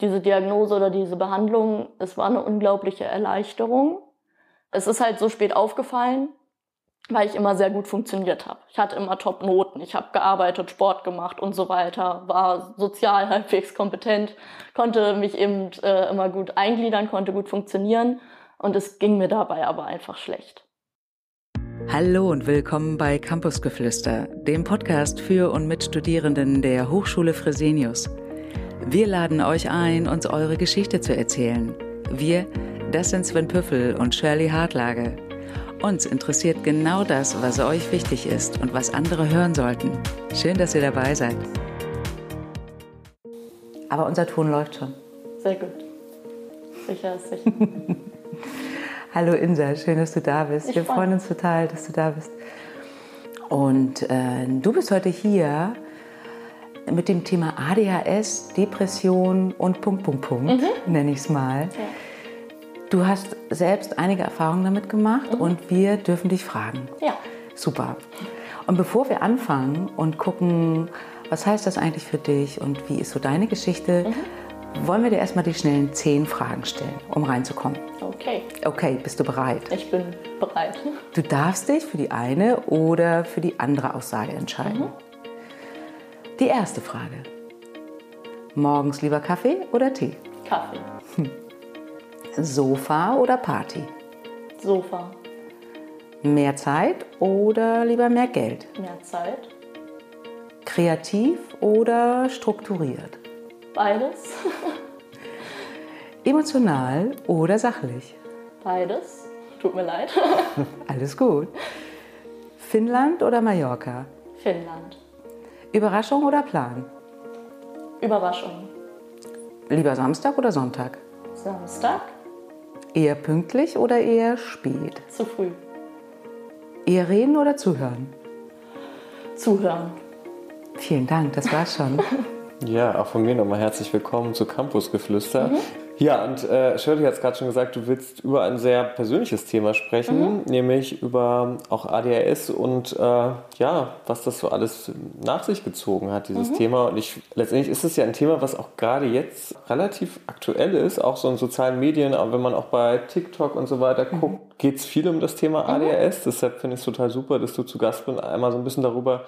diese Diagnose oder diese Behandlung, es war eine unglaubliche Erleichterung. Es ist halt so spät aufgefallen, weil ich immer sehr gut funktioniert habe. Ich hatte immer Top-Noten, ich habe gearbeitet, Sport gemacht und so weiter, war sozial halbwegs kompetent, konnte mich eben äh, immer gut eingliedern, konnte gut funktionieren und es ging mir dabei aber einfach schlecht. Hallo und willkommen bei Campusgeflüster, dem Podcast für und mit Studierenden der Hochschule Fresenius. Wir laden euch ein, uns eure Geschichte zu erzählen. Wir, das sind Sven Püffel und Shirley Hartlage. Uns interessiert genau das, was euch wichtig ist und was andere hören sollten. Schön, dass ihr dabei seid. Aber unser Ton läuft schon. Sehr gut. Sicher ist sicher. Hallo Insa, schön, dass du da bist. Ich Wir freuen uns total, dass du da bist. Und äh, du bist heute hier mit dem Thema ADHS, Depression und Punkt, Punkt, Punkt, mhm. nenne ich es mal. Ja. Du hast selbst einige Erfahrungen damit gemacht mhm. und wir dürfen dich fragen. Ja. Super. Und bevor wir anfangen und gucken, was heißt das eigentlich für dich und wie ist so deine Geschichte, mhm wollen wir dir erstmal die schnellen zehn Fragen stellen, um reinzukommen. Okay. Okay, bist du bereit? Ich bin bereit. Du darfst dich für die eine oder für die andere Aussage entscheiden. Mhm. Die erste Frage. Morgens lieber Kaffee oder Tee? Kaffee. Hm. Sofa oder Party? Sofa. Mehr Zeit oder lieber mehr Geld? Mehr Zeit. Kreativ oder strukturiert? Beides. Emotional oder sachlich? Beides. Tut mir leid. Alles gut. Finnland oder Mallorca? Finnland. Überraschung oder Plan? Überraschung. Lieber Samstag oder Sonntag? Samstag. Eher pünktlich oder eher spät? Zu früh. Eher reden oder zuhören? Zuhören. Vielen Dank, das war's schon. Ja, auch von mir nochmal herzlich willkommen zu Campusgeflüster. Mhm. Ja, und äh, Shirley hat es gerade schon gesagt, du willst über ein sehr persönliches Thema sprechen, mhm. nämlich über auch ADHS und äh, ja, was das so alles nach sich gezogen hat, dieses mhm. Thema. Und ich letztendlich ist es ja ein Thema, was auch gerade jetzt relativ aktuell ist, auch so in sozialen Medien, aber wenn man auch bei TikTok und so weiter mhm. guckt, geht es viel um das Thema mhm. ADHS. Deshalb finde ich es total super, dass du zu Gast bist, einmal so ein bisschen darüber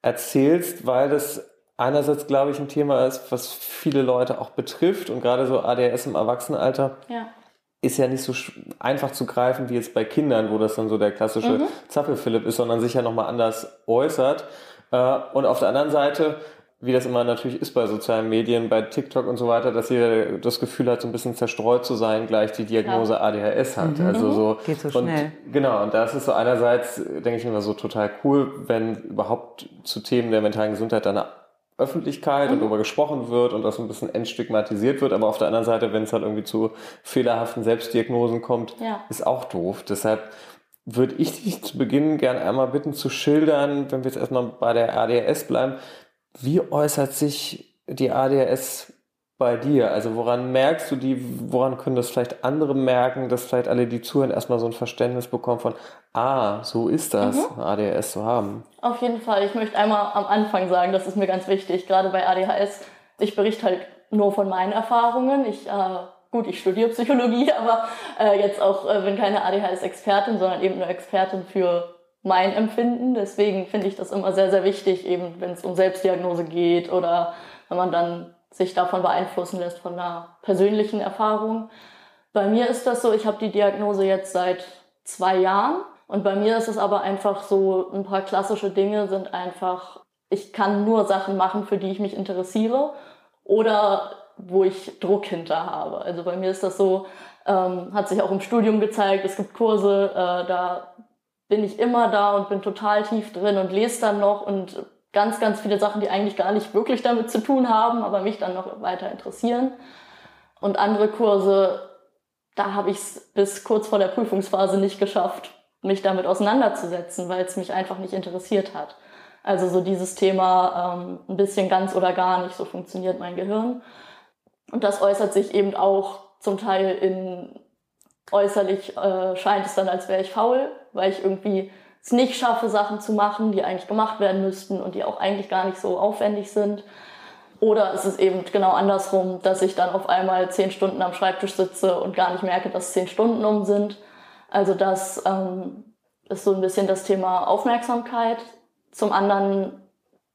erzählst, weil das einerseits, glaube ich, ein Thema ist, was viele Leute auch betrifft und gerade so ADHS im Erwachsenenalter. Ja. Ist ja nicht so einfach zu greifen wie jetzt bei Kindern, wo das dann so der klassische mhm. Zappelphilipp ist, sondern sich ja nochmal anders äußert. Äh, und auf der anderen Seite, wie das immer natürlich ist bei sozialen Medien, bei TikTok und so weiter, dass jeder das Gefühl hat, so ein bisschen zerstreut zu sein, gleich die Diagnose ja. ADHS hat. Mhm. Also so, Geht so schnell. Und, genau, und das ist so einerseits, denke ich immer so total cool, wenn überhaupt zu Themen der mentalen Gesundheit dann Öffentlichkeit mhm. und darüber gesprochen wird und das ein bisschen entstigmatisiert wird. Aber auf der anderen Seite, wenn es halt irgendwie zu fehlerhaften Selbstdiagnosen kommt, ja. ist auch doof. Deshalb würde ich dich zu Beginn gerne einmal bitten zu schildern, wenn wir jetzt erstmal bei der ADHS bleiben, wie äußert sich die ADHS bei dir? Also woran merkst du die, woran können das vielleicht andere merken, dass vielleicht alle, die zuhören, erstmal so ein Verständnis bekommen von, ah, so ist das, mhm. ADHS zu haben? Auf jeden Fall. Ich möchte einmal am Anfang sagen, das ist mir ganz wichtig, gerade bei ADHS. Ich berichte halt nur von meinen Erfahrungen. Ich, äh, gut, ich studiere Psychologie, aber äh, jetzt auch äh, bin keine ADHS-Expertin, sondern eben nur Expertin für mein Empfinden. Deswegen finde ich das immer sehr, sehr wichtig, eben wenn es um Selbstdiagnose geht oder wenn man dann sich davon beeinflussen lässt von einer persönlichen Erfahrung. Bei mir ist das so, ich habe die Diagnose jetzt seit zwei Jahren und bei mir ist es aber einfach so, ein paar klassische Dinge sind einfach, ich kann nur Sachen machen, für die ich mich interessiere oder wo ich Druck hinter habe. Also bei mir ist das so, ähm, hat sich auch im Studium gezeigt, es gibt Kurse, äh, da bin ich immer da und bin total tief drin und lese dann noch und ganz, ganz viele Sachen, die eigentlich gar nicht wirklich damit zu tun haben, aber mich dann noch weiter interessieren. Und andere Kurse, da habe ich es bis kurz vor der Prüfungsphase nicht geschafft, mich damit auseinanderzusetzen, weil es mich einfach nicht interessiert hat. Also so dieses Thema ähm, ein bisschen ganz oder gar nicht, so funktioniert mein Gehirn. Und das äußert sich eben auch zum Teil in äußerlich äh, scheint es dann, als wäre ich faul, weil ich irgendwie es nicht schaffe, Sachen zu machen, die eigentlich gemacht werden müssten und die auch eigentlich gar nicht so aufwendig sind. Oder es ist eben genau andersrum, dass ich dann auf einmal zehn Stunden am Schreibtisch sitze und gar nicht merke, dass zehn Stunden um sind. Also das ähm, ist so ein bisschen das Thema Aufmerksamkeit. Zum anderen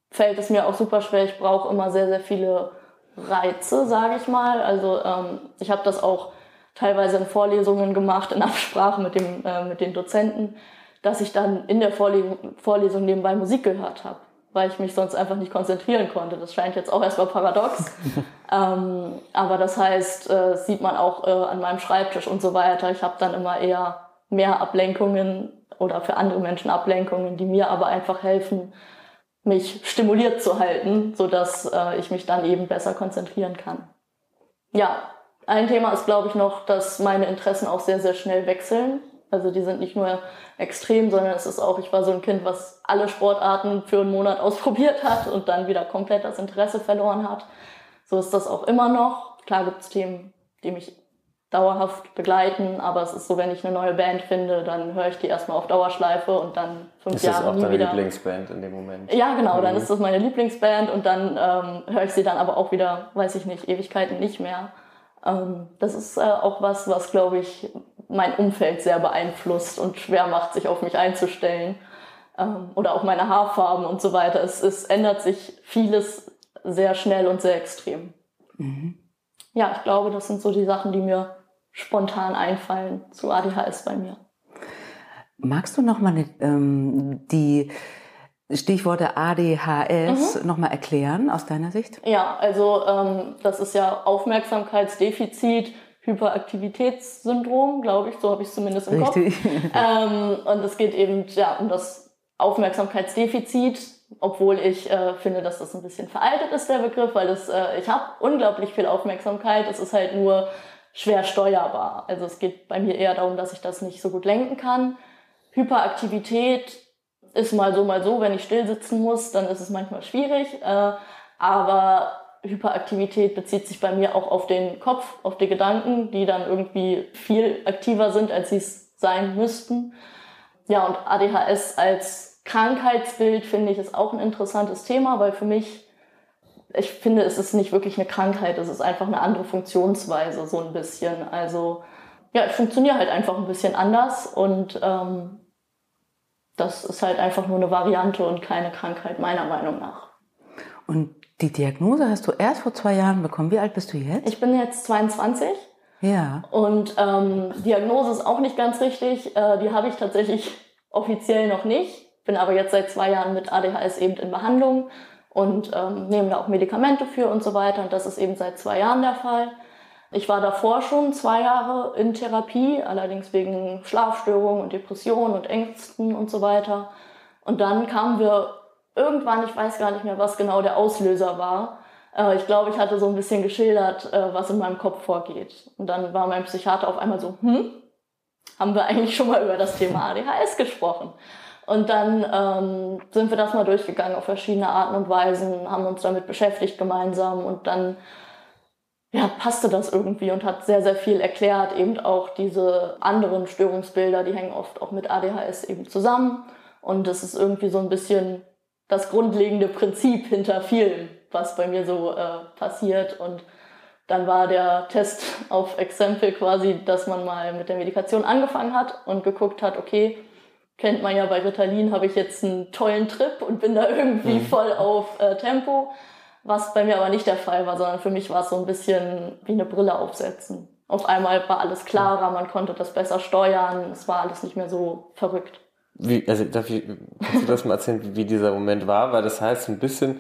fällt es mir auch super schwer. Ich brauche immer sehr, sehr viele Reize, sage ich mal. Also ähm, ich habe das auch teilweise in Vorlesungen gemacht, in Absprache mit, dem, äh, mit den Dozenten, dass ich dann in der Vorlesung, Vorlesung nebenbei Musik gehört habe weil ich mich sonst einfach nicht konzentrieren konnte. Das scheint jetzt auch erstmal paradox. ähm, aber das heißt, äh, sieht man auch äh, an meinem Schreibtisch und so weiter. Ich habe dann immer eher mehr Ablenkungen oder für andere Menschen Ablenkungen, die mir aber einfach helfen, mich stimuliert zu halten, sodass äh, ich mich dann eben besser konzentrieren kann. Ja, ein Thema ist, glaube ich, noch, dass meine Interessen auch sehr, sehr schnell wechseln. Also die sind nicht nur extrem, sondern es ist auch, ich war so ein Kind, was alle Sportarten für einen Monat ausprobiert hat und dann wieder komplett das Interesse verloren hat. So ist das auch immer noch. Klar gibt es Themen, die mich dauerhaft begleiten, aber es ist so, wenn ich eine neue Band finde, dann höre ich die erstmal auf Dauerschleife und dann fünf ist Jahre das auch nie deine wieder. Lieblingsband in dem Moment? Ja, genau, dann Mhm. ist das meine Lieblingsband und dann ähm, höre ich sie dann aber auch wieder, weiß ich nicht, Ewigkeiten nicht mehr. Ähm, das ist äh, auch was, was, glaube ich, mein Umfeld sehr beeinflusst und schwer macht, sich auf mich einzustellen. Ähm, oder auch meine Haarfarben und so weiter. Es, es ändert sich vieles sehr schnell und sehr extrem. Ja, ich glaube, das sind so die Sachen, die mir spontan einfallen zu ADHS bei mir. Magst du nochmal ähm, die Stichworte ADHS noch mal erklären aus deiner Sicht? Ja, also ähm, das ist ja Aufmerksamkeitsdefizit, Hyperaktivitätssyndrom, glaube ich, so habe ich es zumindest im Richtig. Kopf. Ähm, und es geht eben ja, um das Aufmerksamkeitsdefizit, obwohl ich äh, finde, dass das ein bisschen veraltet ist, der Begriff, weil das, äh, ich habe unglaublich viel Aufmerksamkeit, es ist halt nur schwer steuerbar. Also es geht bei mir eher darum, dass ich das nicht so gut lenken kann. Hyperaktivität ist mal so, mal so. Wenn ich still sitzen muss, dann ist es manchmal schwierig. Äh, aber Hyperaktivität bezieht sich bei mir auch auf den Kopf, auf die Gedanken, die dann irgendwie viel aktiver sind, als sie es sein müssten. Ja, und ADHS als Krankheitsbild finde ich ist auch ein interessantes Thema, weil für mich, ich finde, es ist nicht wirklich eine Krankheit, es ist einfach eine andere Funktionsweise, so ein bisschen. Also, ja, ich funktioniere halt einfach ein bisschen anders und ähm, das ist halt einfach nur eine Variante und keine Krankheit, meiner Meinung nach. Und die Diagnose hast du erst vor zwei Jahren bekommen. Wie alt bist du jetzt? Ich bin jetzt 22 ja. und ähm, Diagnose ist auch nicht ganz richtig. Äh, die habe ich tatsächlich offiziell noch nicht. Bin aber jetzt seit zwei Jahren mit ADHS eben in Behandlung und ähm, nehme da auch Medikamente für und so weiter. Und das ist eben seit zwei Jahren der Fall. Ich war davor schon zwei Jahre in Therapie, allerdings wegen Schlafstörungen und Depressionen und Ängsten und so weiter. Und dann kamen wir irgendwann, ich weiß gar nicht mehr, was genau der Auslöser war. Äh, ich glaube, ich hatte so ein bisschen geschildert, äh, was in meinem Kopf vorgeht. Und dann war mein Psychiater auf einmal so, hm, haben wir eigentlich schon mal über das Thema ADHS gesprochen. Und dann ähm, sind wir das mal durchgegangen auf verschiedene Arten und Weisen, haben uns damit beschäftigt gemeinsam und dann ja, passte das irgendwie und hat sehr, sehr viel erklärt. Eben auch diese anderen Störungsbilder, die hängen oft auch mit ADHS eben zusammen. Und das ist irgendwie so ein bisschen das grundlegende Prinzip hinter vielem, was bei mir so äh, passiert. Und dann war der Test auf Exempel quasi, dass man mal mit der Medikation angefangen hat und geguckt hat, okay, kennt man ja bei Ritalin, habe ich jetzt einen tollen Trip und bin da irgendwie mhm. voll auf äh, Tempo. Was bei mir aber nicht der Fall war, sondern für mich war es so ein bisschen wie eine Brille aufsetzen. Auf einmal war alles klarer, man konnte das besser steuern, es war alles nicht mehr so verrückt. Wie, also darf ich, kannst du das mal erzählen, wie, dieser Moment war? Weil das heißt, ein bisschen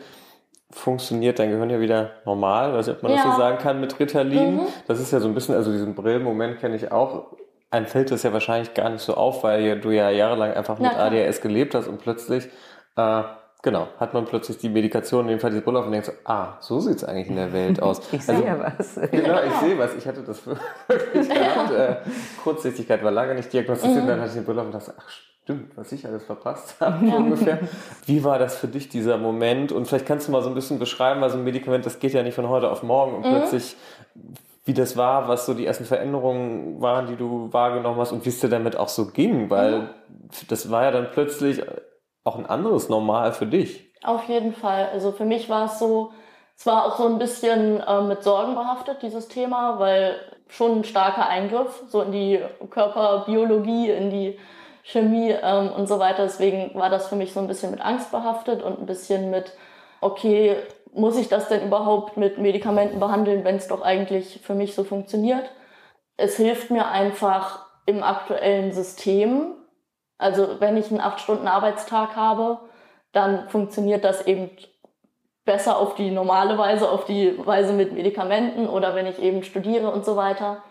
funktioniert dein Gehirn ja wieder normal, weiß nicht, ob man das Ja. so sagen kann mit Ritalin. Mhm. Das ist ja so ein bisschen, also diesen Brillenmoment kenne ich auch. Einem fällt das ja wahrscheinlich gar nicht so auf, weil du ja jahrelang einfach mit. ADHS gelebt hast und plötzlich, äh, genau, hat man plötzlich die Medikation, in dem Fall die Brille auf und denkt so, ah, so sieht's eigentlich in der Welt aus. Ich sehe ja was. Genau, ich sehe was. Ich hatte das wirklich gehabt. Äh, Kurzsichtigkeit war lange nicht diagnostiziert. Dann hatte ich die Brille auf und dachte, ach stimmt, was ich alles verpasst habe so ungefähr. Wie war das für dich, dieser Moment? Und vielleicht kannst du mal so ein bisschen beschreiben, weil so ein Medikament, das geht ja nicht von heute auf morgen und plötzlich, wie das war, was so die ersten Veränderungen waren, die du wahrgenommen hast und wie es dir damit auch so ging, weil das war ja dann plötzlich auch ein anderes Normal für dich. Auf jeden Fall. Also für mich war es so, Es war auch so ein bisschen äh, mit Sorgen behaftet, dieses Thema, weil schon ein starker Eingriff, so in die Körperbiologie, in die Chemie ähm, und so weiter. Deswegen war das für mich so ein bisschen mit Angst behaftet und ein bisschen mit, okay, muss ich das denn überhaupt mit Medikamenten behandeln, wenn es doch eigentlich für mich so funktioniert? Es hilft mir einfach im aktuellen System. Also wenn ich einen 8-Stunden-Arbeitstag habe, dann funktioniert das eben besser auf die normale Weise, auf die Weise mit Medikamenten oder wenn ich eben studiere und so weiter.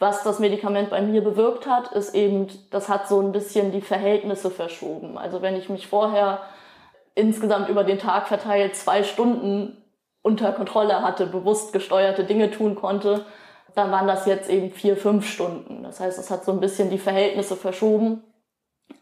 Was das Medikament bei mir bewirkt hat, ist eben, das hat so ein bisschen die Verhältnisse verschoben. Also wenn ich mich vorher insgesamt über den Tag verteilt zwei Stunden unter Kontrolle hatte, bewusst gesteuerte Dinge tun konnte, dann waren das jetzt eben vier, fünf Stunden. Das heißt, es hat so ein bisschen die Verhältnisse verschoben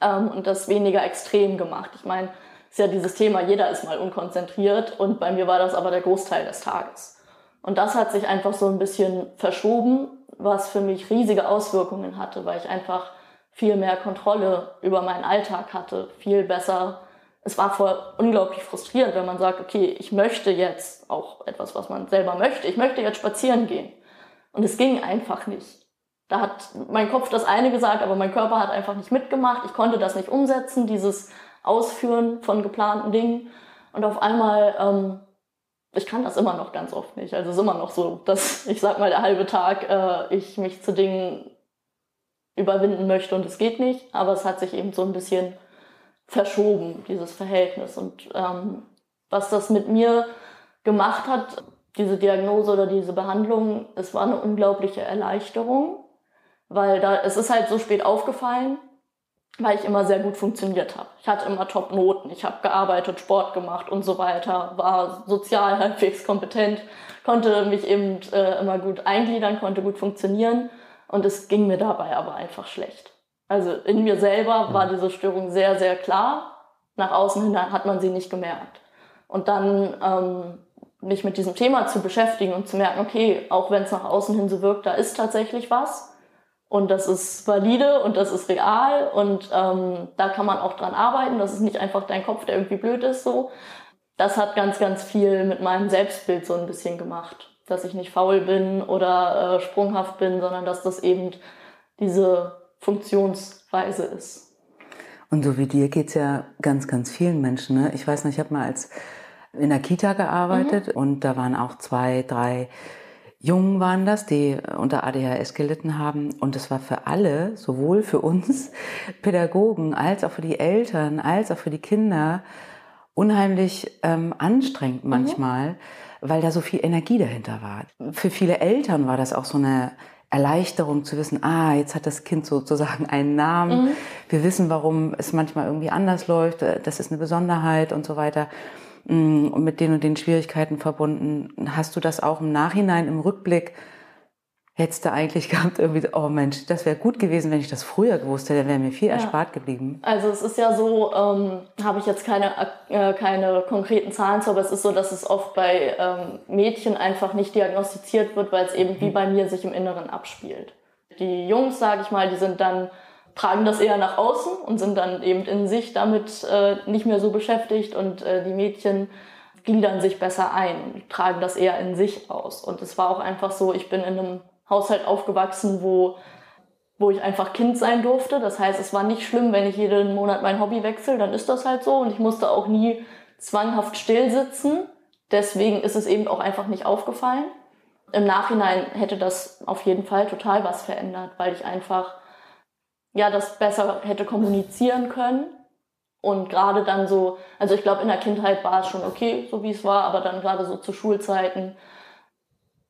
ähm, und das weniger extrem gemacht. Ich meine, ist ja dieses Thema, jeder ist mal unkonzentriert und bei mir war das aber der Großteil des Tages. Und das hat sich einfach so ein bisschen verschoben, was für mich riesige Auswirkungen hatte, weil ich einfach viel mehr Kontrolle über meinen Alltag hatte, viel besser. Es war voll unglaublich frustrierend, wenn man sagt, okay, ich möchte jetzt auch etwas, was man selber möchte. Ich möchte jetzt spazieren gehen. Und es ging einfach nicht. Da hat mein Kopf das eine gesagt, aber mein Körper hat einfach nicht mitgemacht. Ich konnte das nicht umsetzen, dieses Ausführen von geplanten Dingen. Und auf einmal, ähm, ich kann das immer noch ganz oft nicht. Also es ist immer noch so, dass ich sag mal der halbe Tag äh, ich mich zu Dingen überwinden möchte und es geht nicht. Aber es hat sich eben so ein bisschen verschoben, dieses Verhältnis. Und ähm, was das mit mir gemacht hat, diese Diagnose oder diese Behandlung, es war eine unglaubliche Erleichterung, weil da, es ist halt so spät aufgefallen, weil ich immer sehr gut funktioniert habe. Ich hatte immer Top-Noten, ich habe gearbeitet, Sport gemacht und so weiter, war sozial halbwegs kompetent, konnte mich eben äh, immer gut eingliedern, konnte gut funktionieren und es ging mir dabei aber einfach schlecht. Also in mir selber war diese Störung sehr, sehr klar. Nach außen hin hat man sie nicht gemerkt. Und dann ähm, mich mit diesem Thema zu beschäftigen und zu merken, okay, auch wenn es nach außen hin so wirkt, da ist tatsächlich was und das ist valide und das ist real und ähm, da kann man auch dran arbeiten. Das ist nicht einfach dein Kopf, der irgendwie blöd ist so. Das hat ganz, ganz viel mit meinem Selbstbild so ein bisschen gemacht. Dass ich nicht faul bin oder äh, sprunghaft bin, sondern dass das eben diese Funktionsweise ist. Und so wie dir geht's ja ganz, ganz vielen Menschen. Ne? Ich weiß nicht, ich habe mal als in der Kita gearbeitet mhm. und da waren auch zwei, drei Jungen waren das, die unter ADHS gelitten haben. Und es war für alle, sowohl für uns Pädagogen als auch für die Eltern, als auch für die Kinder, unheimlich ähm, anstrengend mhm. manchmal, mhm. weil da so viel Energie dahinter war. Für viele Eltern war das auch so eine Erleichterung zu wissen, ah, jetzt hat das Kind sozusagen einen Namen. Mhm. Wir wissen, warum es manchmal irgendwie anders läuft. Das ist eine Besonderheit und so weiter. Mm, und mit den und den Schwierigkeiten verbunden. Hast du das auch im Nachhinein, im Rückblick, hättest du eigentlich gehabt, irgendwie, oh Mensch, das wäre gut gewesen, wenn ich das früher gewusst hätte, wäre mir viel ja. erspart geblieben. Also es ist ja so, ähm, habe ich jetzt keine, äh, keine konkreten Zahlen zu, aber es ist so, dass es oft bei ähm, Mädchen einfach nicht diagnostiziert wird, weil es eben mhm. wie bei mir sich im Inneren abspielt. Die Jungs, sage ich mal, die sind dann tragen das eher nach außen und sind dann eben in sich damit äh, nicht mehr so beschäftigt und äh, die Mädchen gliedern sich besser ein und tragen das eher in sich aus. Und es war auch einfach so, ich bin in einem Haushalt aufgewachsen, wo, wo ich einfach Kind sein durfte. Das heißt, es war nicht schlimm, wenn ich jeden Monat mein Hobby wechsle, dann ist das halt so. Und ich musste auch nie zwanghaft still sitzen. Deswegen ist es eben auch einfach nicht aufgefallen. Im Nachhinein hätte das auf jeden Fall total was verändert, weil ich einfach ja das besser hätte kommunizieren können. Und gerade dann so, also ich glaube, in der Kindheit war es schon okay, so wie es war, aber dann gerade so zu Schulzeiten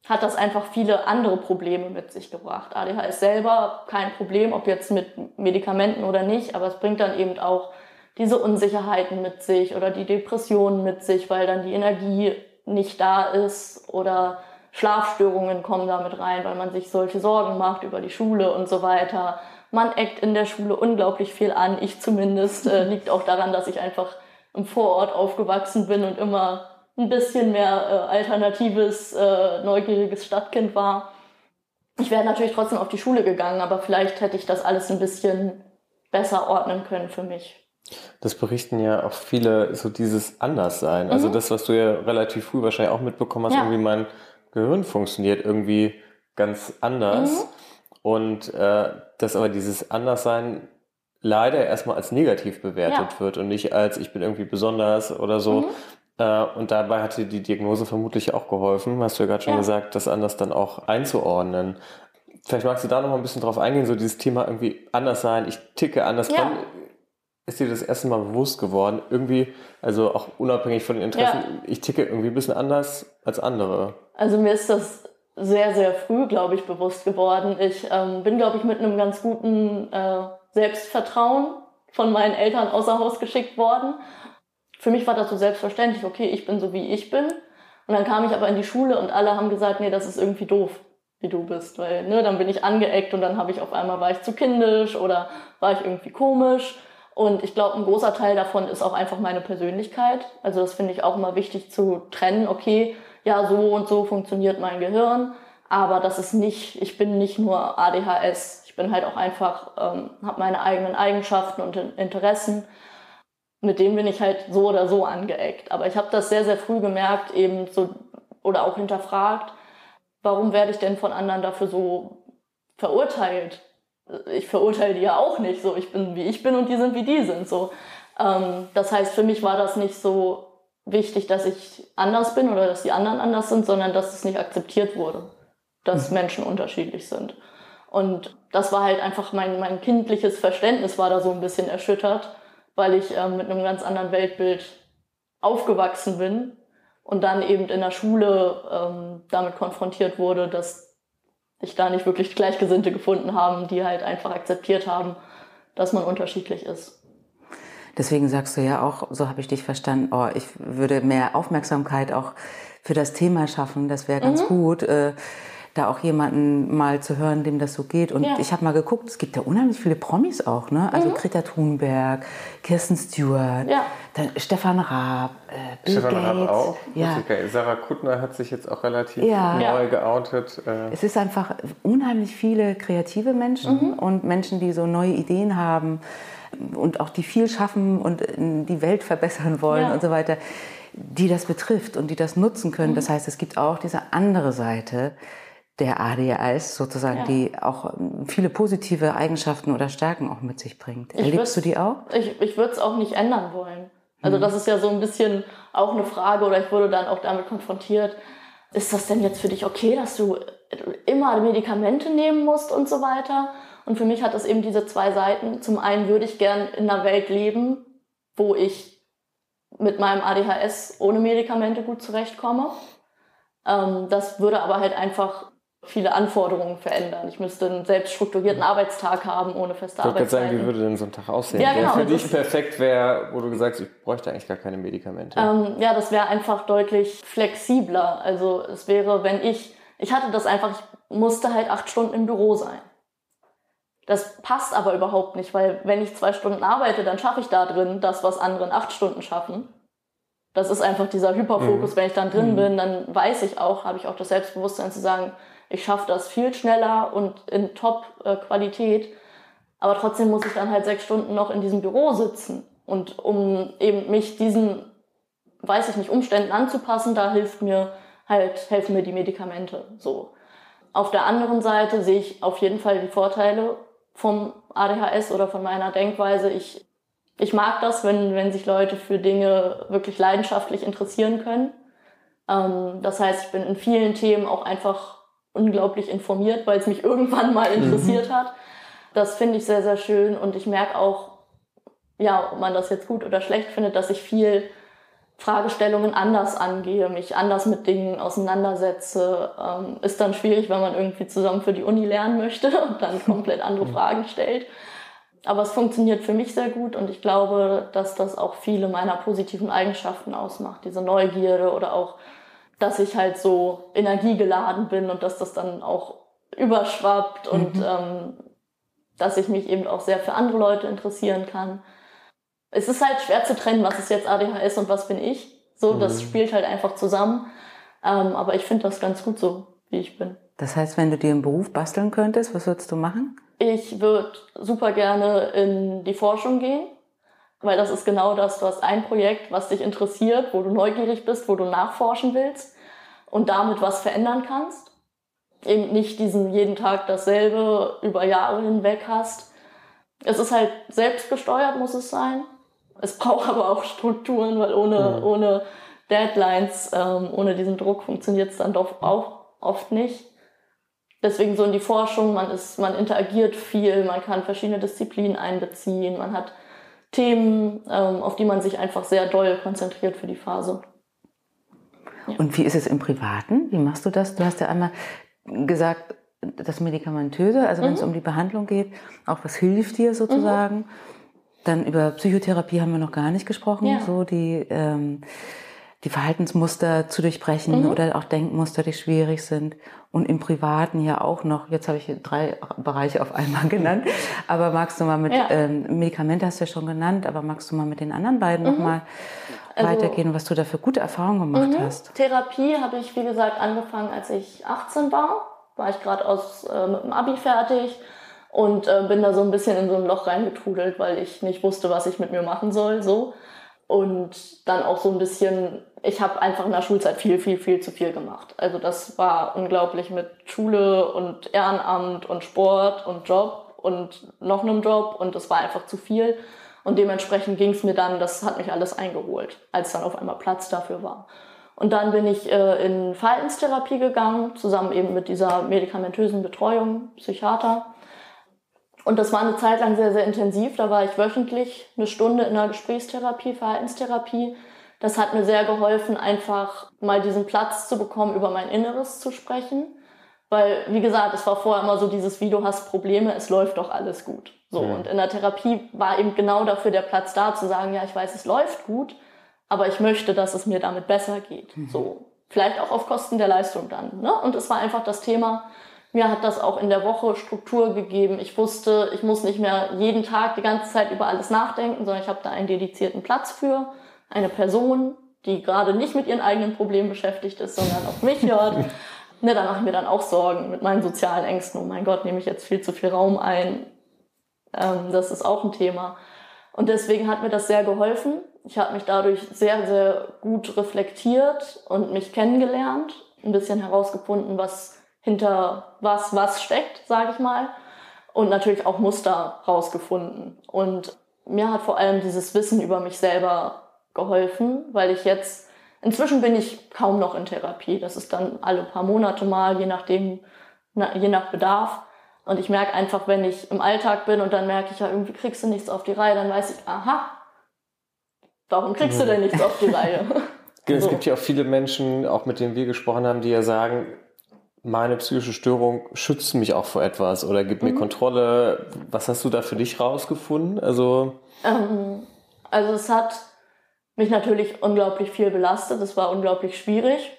hat das einfach viele andere Probleme mit sich gebracht. ADHS selber kein Problem, ob jetzt mit Medikamenten oder nicht, aber es bringt dann eben auch diese Unsicherheiten mit sich oder die Depressionen mit sich, weil dann die Energie nicht da ist oder Schlafstörungen kommen damit rein, weil man sich solche Sorgen macht über die Schule und so weiter. Man eckt in der Schule unglaublich viel an. Ich zumindest. Äh, liegt auch daran, dass ich einfach im Vorort aufgewachsen bin und immer ein bisschen mehr äh, alternatives, äh, neugieriges Stadtkind war. Ich wäre natürlich trotzdem auf die Schule gegangen, aber vielleicht hätte ich das alles ein bisschen besser ordnen können für mich. Das berichten ja auch viele, so dieses Anderssein. Also mhm. das, was du ja relativ früh wahrscheinlich auch mitbekommen hast, ja. irgendwie mein Gehirn funktioniert irgendwie ganz anders. Mhm. Und äh, dass aber dieses Anderssein leider erstmal als negativ bewertet ja. wird und nicht als ich bin irgendwie besonders oder so. Mhm. Äh, und dabei hat dir die Diagnose vermutlich auch geholfen, hast du ja gerade schon ja. gesagt, das anders dann auch einzuordnen. Vielleicht magst du da noch mal ein bisschen drauf eingehen, so dieses Thema irgendwie anders sein, ich ticke anders. Ja. Wann ist dir das erste Mal bewusst geworden? Irgendwie, also auch unabhängig von den Interessen, ja. ich ticke irgendwie ein bisschen anders als andere. Also mir ist das sehr, sehr früh, glaube ich, bewusst geworden. Ich ähm, bin, glaube ich, mit einem ganz guten äh, Selbstvertrauen von meinen Eltern außer Haus geschickt worden. Für mich war das so selbstverständlich, okay, ich bin so, wie ich bin. Und dann kam ich aber in die Schule und alle haben gesagt, nee, das ist irgendwie doof, wie du bist. Weil, ne, dann bin ich angeeckt und dann habe ich auf einmal, war ich zu kindisch oder war ich irgendwie komisch. Und ich glaube, ein großer Teil davon ist auch einfach meine Persönlichkeit. Also das finde ich auch immer wichtig zu trennen. Okay, ja, so und so funktioniert mein Gehirn. Aber das ist nicht, ich bin nicht nur ADHS. Ich bin halt auch einfach, ähm, habe meine eigenen Eigenschaften und Interessen. Mit denen bin ich halt so oder so angeeckt. Aber ich habe das sehr, sehr früh gemerkt, eben so, oder auch hinterfragt, warum werde ich denn von anderen dafür so verurteilt? Ich verurteile die ja auch nicht so. Ich bin wie ich bin und die sind wie die sind so. Ähm, das heißt, für mich war das nicht so wichtig, dass ich anders bin oder dass die anderen anders sind, sondern dass es nicht akzeptiert wurde, dass mhm. Menschen unterschiedlich sind. Und das war halt einfach mein, mein kindliches Verständnis war da so ein bisschen erschüttert, weil ich ähm, mit einem ganz anderen Weltbild aufgewachsen bin und dann eben in der Schule ähm, damit konfrontiert wurde, dass ich da nicht wirklich Gleichgesinnte gefunden haben, die halt einfach akzeptiert haben, dass man unterschiedlich ist. Deswegen sagst du ja auch, so habe ich dich verstanden, oh, ich würde mehr Aufmerksamkeit auch für das Thema schaffen, das wäre ganz mhm. gut. Äh, da auch jemanden mal zu hören, dem das so geht. Und ja. ich habe mal geguckt, es gibt ja unheimlich viele Promis auch, ne? Also mhm. Greta Thunberg, Kirsten Stewart, ja. dann Stefan Raab, äh, Bill Stefan Gates. Raab auch. Ja. Sarah Kuttner hat sich jetzt auch relativ ja. neu geoutet. Äh. Es ist einfach unheimlich viele kreative Menschen mhm. und Menschen, die so neue Ideen haben und auch die viel schaffen und die Welt verbessern wollen ja. und so weiter die das betrifft und die das nutzen können. Mhm. Das heißt, es gibt auch diese andere Seite, der ADHS sozusagen, ja. die auch ähm, viele positive Eigenschaften oder Stärken auch mit sich bringt. Ich Erlebst du die auch? Ich, ich würde es auch nicht ändern wollen. Also mhm. das ist ja so ein bisschen auch eine Frage oder ich wurde dann auch damit konfrontiert, ist das denn jetzt für dich okay, dass du immer Medikamente nehmen musst und so weiter? Und für mich hat das eben diese zwei Seiten. Zum einen würde ich gern in einer Welt leben, wo ich mit meinem ADHS ohne Medikamente gut zurechtkomme. Ähm, das würde aber halt einfach viele Anforderungen verändern. Ich müsste einen selbst strukturierten Arbeitstag haben, ohne feste ich Arbeitszeit. Ich sagen, wie würde denn so ein Tag aussehen? Ja, genau. Der für dich perfekt wäre, wo du gesagt hast, ich bräuchte eigentlich gar keine Medikamente. Ähm, ja, das wäre einfach deutlich flexibler. Also es wäre, wenn ich, ich hatte das einfach, ich musste halt acht Stunden im Büro sein. Das passt aber überhaupt nicht, weil wenn ich zwei Stunden arbeite, dann schaffe ich da drin das, was andere in acht Stunden schaffen. Das ist einfach dieser Hyperfokus. Mhm. Wenn ich dann drin mhm. bin, dann weiß ich auch, habe ich auch das Selbstbewusstsein zu sagen, ich schaffe das viel schneller und in Top-Qualität. Aber trotzdem muss ich dann halt sechs Stunden noch in diesem Büro sitzen. Und um eben mich diesen, weiß ich nicht, Umständen anzupassen, da hilft mir halt, helfen mir die Medikamente. So. Auf der anderen Seite sehe ich auf jeden Fall die Vorteile vom ADHS oder von meiner Denkweise. Ich, ich mag das, wenn, wenn sich Leute für Dinge wirklich leidenschaftlich interessieren können. Ähm, das heißt, ich bin in vielen Themen auch einfach unglaublich informiert, weil es mich irgendwann mal mhm. interessiert mhm. hat. Das finde ich sehr, sehr schön und ich merke auch, ja, ob man das jetzt gut oder schlecht findet, dass ich viel Fragestellungen anders angehe, mich anders mit Dingen auseinandersetze. Ähm, ist dann schwierig, wenn man irgendwie zusammen für die Uni lernen möchte und dann komplett andere mhm. Fragen stellt. Aber es funktioniert für mich sehr gut und ich glaube, dass das auch viele meiner positiven Eigenschaften ausmacht. Diese Neugierde oder auch dass ich halt so energiegeladen bin und dass das dann auch überschwappt mhm. und ähm, dass ich mich eben auch sehr für andere Leute interessieren kann. Es ist halt schwer zu trennen, was ist jetzt ADHS und was bin ich. So, mhm. das spielt halt einfach zusammen. Ähm, aber ich finde das ganz gut so, wie ich bin. Das heißt, wenn du dir einen Beruf basteln könntest, was würdest du machen? Ich würde super gerne in die Forschung gehen. weil das ist genau das. Du hast ein Projekt, was dich interessiert, wo du neugierig bist, wo du nachforschen willst und damit was verändern kannst. Eben nicht diesen jeden Tag dasselbe über Jahre hinweg hast. Es ist halt selbstgesteuert, muss es sein. Es braucht aber auch Strukturen, weil ohne, mhm. ohne Deadlines, ähm, ohne diesen Druck funktioniert es dann doch auch oft nicht. Deswegen so in die Forschung, man ist, man interagiert viel, man kann verschiedene Disziplinen einbeziehen, man hat Themen, ähm, auf die man sich einfach sehr doll konzentriert für die Phase. Ja. Und wie ist es im Privaten? Wie machst du das? Du hast ja einmal gesagt, das Medikamentöse, also wenn mhm. es um die Behandlung geht, auch was hilft dir sozusagen. Mhm. Dann über Psychotherapie haben wir noch gar nicht gesprochen, ja. so die, ähm, die Verhaltensmuster zu durchbrechen mhm. oder auch Denkmuster, die schwierig sind. Und im Privaten ja auch noch, jetzt habe ich drei Bereiche auf einmal genannt, aber magst du mal mit, ja. ähm, Medikamente hast du ja schon genannt, aber magst du mal mit den anderen beiden mhm. nochmal also, weitergehen, was du da für gute Erfahrungen gemacht mhm. hast? Therapie habe ich, wie gesagt, angefangen, als ich 18 war. War ich gerade aus äh, mit dem Abi fertig und äh, bin da so ein bisschen in so ein Loch reingetrudelt, weil ich nicht wusste, was ich mit mir machen soll. So. Und dann auch so ein bisschen, ich habe einfach in der Schulzeit viel, viel, viel zu viel gemacht. Also das war unglaublich mit Schule und Ehrenamt und Sport und Job und noch einem Job und es war einfach zu viel. Und dementsprechend ging es mir dann, das hat mich alles eingeholt, als dann auf einmal Platz dafür war. Und dann bin ich äh, in Verhaltenstherapie gegangen, zusammen eben mit dieser medikamentösen Betreuung, Psychiater. Und das war eine Zeit lang sehr, sehr intensiv. Da war ich wöchentlich eine Stunde in einer Gesprächstherapie, Verhaltenstherapie. Das hat mir sehr geholfen, einfach mal diesen Platz zu bekommen, über mein Inneres zu sprechen. Weil, wie gesagt, es war vorher immer so dieses, wie du hast Probleme, es läuft doch alles gut. So. Mhm. Und in der Therapie war eben genau dafür der Platz da, zu sagen, ja, ich weiß, es läuft gut, aber ich möchte, dass es mir damit besser geht. Mhm. So. Vielleicht auch auf Kosten der Leistung dann. Ne? Und es war einfach das Thema, mir hat das auch in der Woche Struktur gegeben. Ich wusste, ich muss nicht mehr jeden Tag die ganze Zeit über alles nachdenken, sondern ich habe da einen dedizierten Platz für, eine Person, die gerade nicht mit ihren eigenen Problemen beschäftigt ist, sondern auf mich hört. ne, dann mache ich mir dann auch Sorgen mit meinen sozialen Ängsten. Oh mein Gott, nehme ich jetzt viel zu viel Raum ein. Ähm, das ist auch ein Thema. Und deswegen hat mir das sehr geholfen. Ich habe mich dadurch sehr, sehr gut reflektiert und mich kennengelernt, ein bisschen herausgefunden, was hinter was was steckt, sage ich mal. Und natürlich auch Muster rausgefunden. Und mir hat vor allem dieses Wissen über mich selber geholfen, weil ich jetzt, inzwischen bin ich kaum noch in Therapie. Das ist dann alle paar Monate mal, je nachdem, je nach Bedarf. Und ich merke einfach, wenn ich im Alltag bin und dann merke ich ja, irgendwie kriegst du nichts auf die Reihe, dann weiß ich, aha, warum kriegst du denn nichts auf die Reihe? Es gibt ja auch viele Menschen, auch mit denen wir gesprochen haben, die ja sagen, meine psychische Störung schützt mich auch vor etwas oder gibt mir mhm. Kontrolle. Was hast du da für dich rausgefunden? Also, ähm, also es hat mich natürlich unglaublich viel belastet. Es war unglaublich schwierig.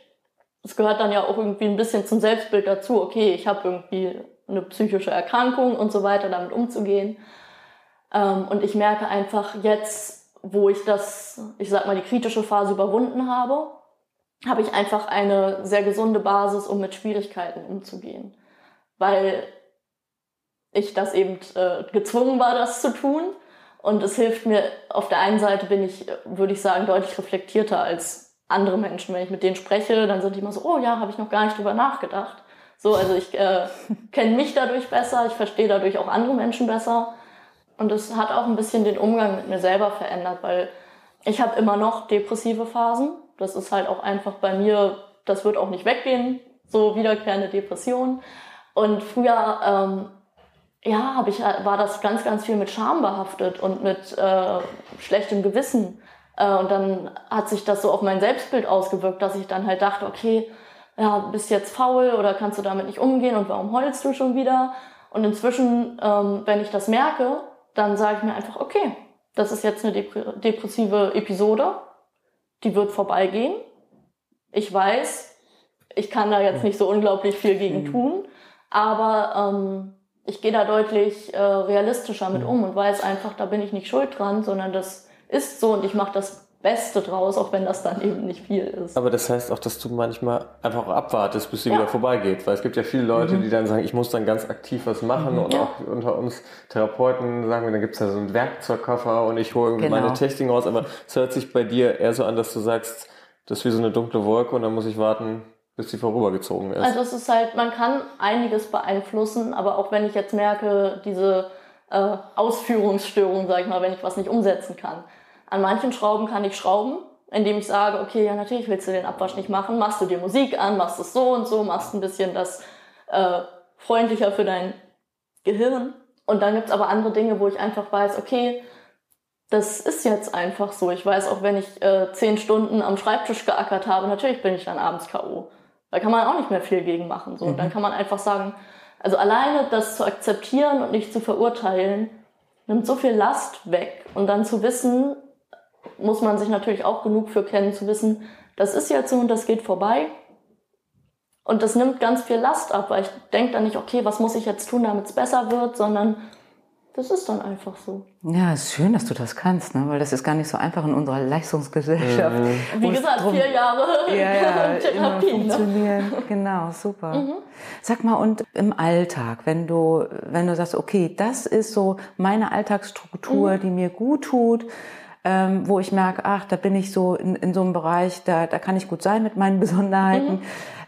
Es gehört dann ja auch irgendwie ein bisschen zum Selbstbild dazu. Okay, ich habe irgendwie eine psychische Erkrankung und so weiter, damit umzugehen. Ähm, und ich merke einfach jetzt, wo ich das, ich sag mal, die kritische Phase überwunden habe, habe ich einfach eine sehr gesunde Basis, um mit Schwierigkeiten umzugehen. Weil ich das eben äh, gezwungen war, das zu tun. Und es hilft mir, auf der einen Seite bin ich, würde ich sagen, deutlich reflektierter als andere Menschen. Wenn ich mit denen spreche, dann sind die immer so, oh ja, habe ich noch gar nicht drüber nachgedacht. So, also ich äh, kenne mich dadurch besser, ich verstehe dadurch auch andere Menschen besser. Und es hat auch ein bisschen den Umgang mit mir selber verändert, weil ich habe immer noch depressive Phasen das ist halt auch einfach bei mir, das wird auch nicht weggehen, so wiederkehrende Depression. Und früher, ähm, ja, hab ich, war das ganz, ganz viel mit Scham behaftet und mit äh, schlechtem Gewissen. Äh, und dann hat sich das so auf mein Selbstbild ausgewirkt, dass ich dann halt dachte, okay, ja, bist jetzt faul oder kannst du damit nicht umgehen und warum heulst du schon wieder? Und inzwischen, ähm, wenn ich das merke, dann sage ich mir einfach, okay, das ist jetzt eine depressive Episode die wird vorbeigehen. Ich weiß, ich kann da jetzt nicht so unglaublich viel gegen tun, aber ähm, ich gehe da deutlich äh, realistischer mit um und weiß einfach, da bin ich nicht schuld dran, sondern das ist so und ich mache das Beste draus, auch wenn das dann eben nicht viel ist. Aber das heißt auch, dass du manchmal einfach abwartest, bis sie ja. wieder vorbeigeht. Weil es gibt ja viele Leute, mhm. die dann sagen, ich muss dann ganz aktiv was machen. Mhm. Und ja. auch unter uns Therapeuten sagen wir, dann gibt es ja so einen Werkzeugkoffer und ich hole irgendwie genau. meine Technik raus. Aber es hört sich bei dir eher so an, dass du sagst, das ist wie so eine dunkle Wolke und dann muss ich warten, bis sie vorübergezogen ist. Also es ist halt, man kann einiges beeinflussen, aber auch wenn ich jetzt merke, diese äh, Ausführungsstörung, sag ich mal, wenn ich was nicht umsetzen kann, an manchen Schrauben kann ich schrauben, indem ich sage, okay, ja natürlich willst du den Abwasch nicht machen, machst du dir Musik an, machst es so und so, machst ein bisschen das äh, freundlicher für dein Gehirn. Und dann gibt's aber andere Dinge, wo ich einfach weiß, okay, das ist jetzt einfach so. Ich weiß auch, wenn ich äh, zehn Stunden am Schreibtisch geackert habe, natürlich bin ich dann abends K.O. Da kann man auch nicht mehr viel gegen machen. So. Mhm. Dann kann man einfach sagen, also alleine das zu akzeptieren und nicht zu verurteilen, nimmt so viel Last weg. Und dann zu wissen, muss man sich natürlich auch genug für kennen, zu wissen, das ist jetzt so und das geht vorbei. Und das nimmt ganz viel Last ab, weil ich denke dann nicht, okay, was muss ich jetzt tun, damit es besser wird, sondern das ist dann einfach so. Ja, es ist schön, dass du das kannst, ne? weil das ist gar nicht so einfach in unserer Leistungsgesellschaft. Mhm. Wie gesagt, drum, vier Jahre ja, ja, Therapie. Ne? funktionieren. Ne? Genau, super. Mhm. Sag mal, und im Alltag, wenn du, wenn du sagst, okay, das ist so meine Alltagsstruktur, mhm. die mir gut tut, ähm, wo ich merke, ach, da bin ich so in, in so einem Bereich, da, da kann ich gut sein mit meinen Besonderheiten.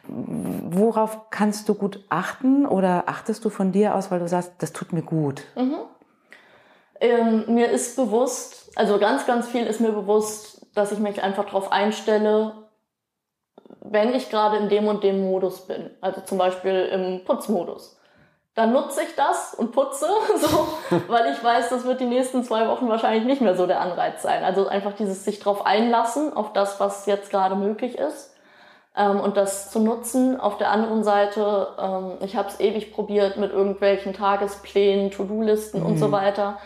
Mhm. Worauf kannst du gut achten oder achtest du von dir aus, weil du sagst, das tut mir gut? Mhm. Ähm, mir ist bewusst, also ganz, ganz viel ist mir bewusst, dass ich mich einfach darauf einstelle, wenn ich gerade in dem und dem Modus bin. Also zum Beispiel im Putzmodus dann nutze ich das und putze, so, weil ich weiß, das wird die nächsten zwei Wochen wahrscheinlich nicht mehr so der Anreiz sein. Also einfach dieses sich drauf einlassen, auf das, was jetzt gerade möglich ist ähm, und das zu nutzen. Auf der anderen Seite, ähm, ich habe es ewig probiert mit irgendwelchen Tagesplänen, To-Do-Listen mhm. und so mhm. weiter.